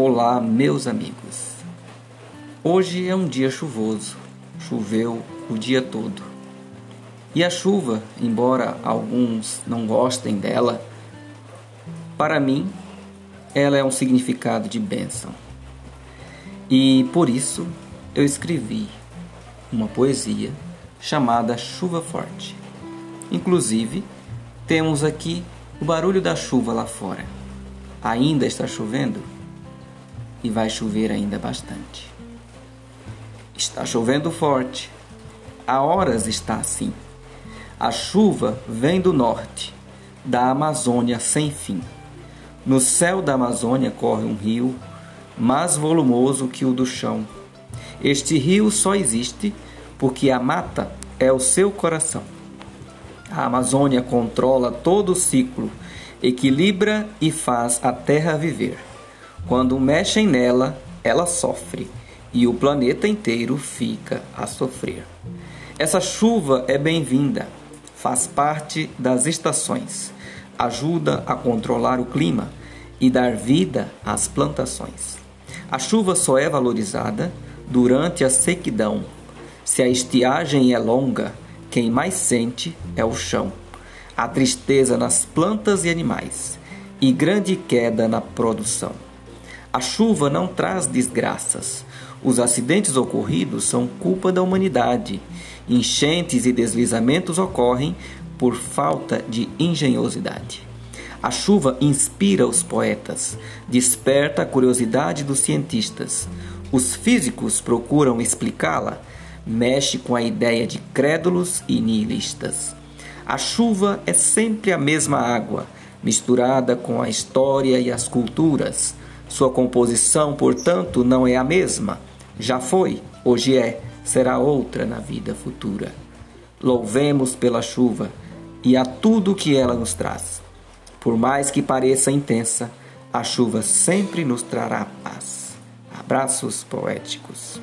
Olá, meus amigos. Hoje é um dia chuvoso. Choveu o dia todo. E a chuva, embora alguns não gostem dela, para mim ela é um significado de bênção. E por isso eu escrevi uma poesia chamada Chuva Forte. Inclusive, temos aqui o barulho da chuva lá fora. Ainda está chovendo? E vai chover ainda bastante. Está chovendo forte. Há horas está assim. A chuva vem do norte, da Amazônia sem fim. No céu da Amazônia corre um rio mais volumoso que o do chão. Este rio só existe porque a mata é o seu coração. A Amazônia controla todo o ciclo, equilibra e faz a terra viver. Quando mexem nela, ela sofre e o planeta inteiro fica a sofrer. Essa chuva é bem-vinda, faz parte das estações, ajuda a controlar o clima e dar vida às plantações. A chuva só é valorizada durante a sequidão. Se a estiagem é longa, quem mais sente é o chão. A tristeza nas plantas e animais e grande queda na produção. A chuva não traz desgraças. Os acidentes ocorridos são culpa da humanidade. Enchentes e deslizamentos ocorrem por falta de engenhosidade. A chuva inspira os poetas, desperta a curiosidade dos cientistas. Os físicos procuram explicá-la, mexe com a ideia de crédulos e nihilistas. A chuva é sempre a mesma água, misturada com a história e as culturas. Sua composição, portanto, não é a mesma. Já foi, hoje é, será outra na vida futura. Louvemos pela chuva e a tudo que ela nos traz. Por mais que pareça intensa, a chuva sempre nos trará paz. Abraços poéticos.